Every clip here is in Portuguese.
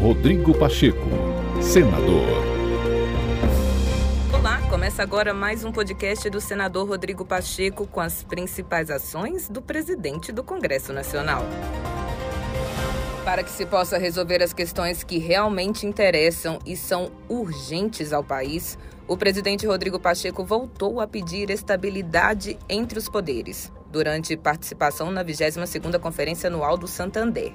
Rodrigo Pacheco, senador. Olá, começa agora mais um podcast do senador Rodrigo Pacheco com as principais ações do presidente do Congresso Nacional. Para que se possa resolver as questões que realmente interessam e são urgentes ao país, o presidente Rodrigo Pacheco voltou a pedir estabilidade entre os poderes, durante participação na 22ª Conferência Anual do Santander.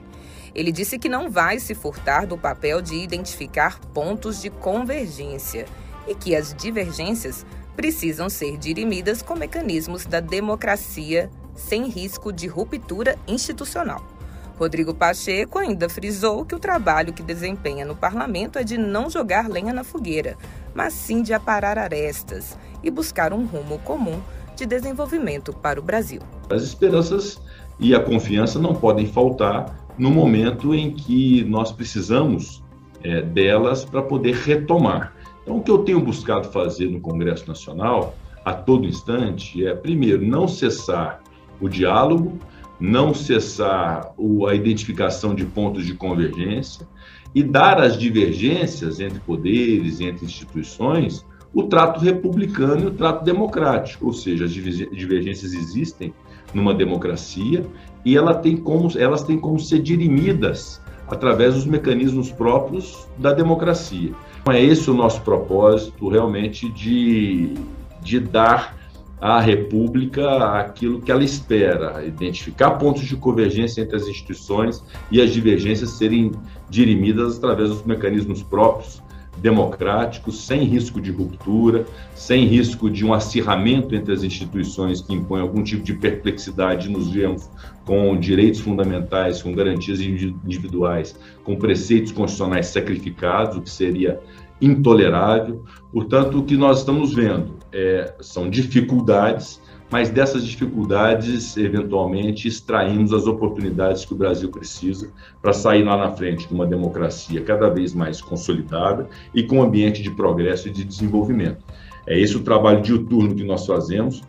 Ele disse que não vai se furtar do papel de identificar pontos de convergência e que as divergências precisam ser dirimidas com mecanismos da democracia sem risco de ruptura institucional. Rodrigo Pacheco ainda frisou que o trabalho que desempenha no parlamento é de não jogar lenha na fogueira, mas sim de aparar arestas e buscar um rumo comum de desenvolvimento para o Brasil. As esperanças e a confiança não podem faltar no momento em que nós precisamos é, delas para poder retomar. Então, o que eu tenho buscado fazer no Congresso Nacional, a todo instante, é, primeiro, não cessar o diálogo, não cessar a identificação de pontos de convergência e dar às divergências entre poderes, entre instituições, o trato republicano e o trato democrático, ou seja, as divergências existem numa democracia e ela tem como, elas têm como ser dirimidas através dos mecanismos próprios da democracia. Então, é esse o nosso propósito, realmente, de, de dar à República aquilo que ela espera, identificar pontos de convergência entre as instituições e as divergências serem dirimidas através dos mecanismos próprios democráticos, sem risco de ruptura, sem risco de um acirramento entre as instituições que impõem algum tipo de perplexidade, nos vemos com direitos fundamentais, com garantias individuais, com preceitos constitucionais sacrificados, o que seria intolerável. Portanto, o que nós estamos vendo é, são dificuldades mas dessas dificuldades, eventualmente, extraímos as oportunidades que o Brasil precisa para sair lá na frente de uma democracia cada vez mais consolidada e com um ambiente de progresso e de desenvolvimento. É esse o trabalho diuturno que nós fazemos,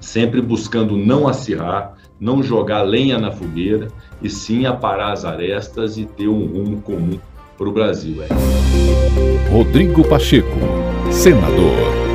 sempre buscando não acirrar, não jogar lenha na fogueira, e sim aparar as arestas e ter um rumo comum para o Brasil. É. Rodrigo Pacheco, senador.